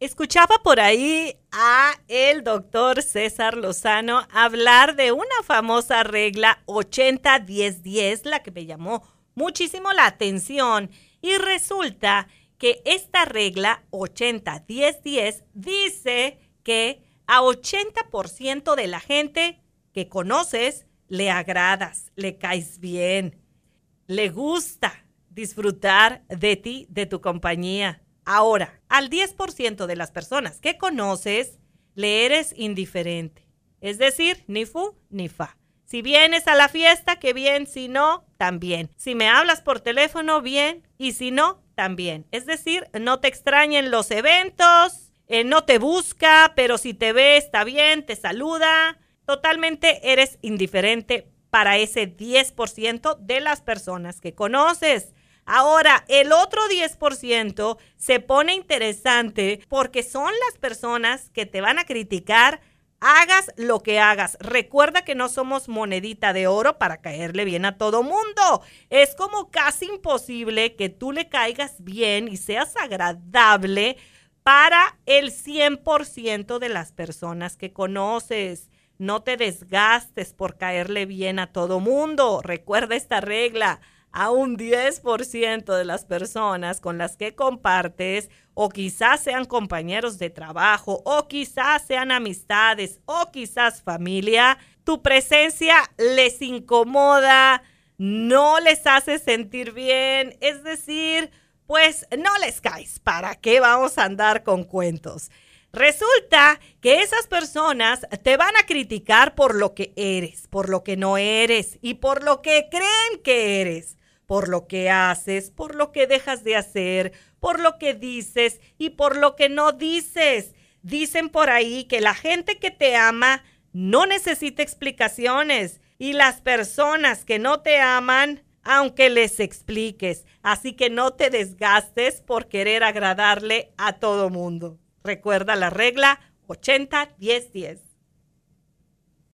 Escuchaba por ahí a el doctor César Lozano hablar de una famosa regla 80-10-10, la que me llamó muchísimo la atención. Y resulta que esta regla 80-10-10 dice que a 80% de la gente que conoces le agradas, le caes bien, le gusta disfrutar de ti, de tu compañía. Ahora, al 10% de las personas que conoces, le eres indiferente. Es decir, ni fu ni fa. Si vienes a la fiesta, qué bien, si no, también. Si me hablas por teléfono, bien, y si no, también. Es decir, no te extrañen los eventos, eh, no te busca, pero si te ve, está bien, te saluda. Totalmente eres indiferente para ese 10% de las personas que conoces. Ahora, el otro 10% se pone interesante porque son las personas que te van a criticar hagas lo que hagas. Recuerda que no somos monedita de oro para caerle bien a todo mundo. Es como casi imposible que tú le caigas bien y seas agradable para el 100% de las personas que conoces. No te desgastes por caerle bien a todo mundo. Recuerda esta regla a un 10% de las personas con las que compartes, o quizás sean compañeros de trabajo, o quizás sean amistades, o quizás familia, tu presencia les incomoda, no les hace sentir bien, es decir, pues no les caes. ¿Para qué vamos a andar con cuentos? Resulta que esas personas te van a criticar por lo que eres, por lo que no eres y por lo que creen que eres por lo que haces, por lo que dejas de hacer, por lo que dices y por lo que no dices. Dicen por ahí que la gente que te ama no necesita explicaciones y las personas que no te aman, aunque les expliques. Así que no te desgastes por querer agradarle a todo mundo. Recuerda la regla 80-10-10.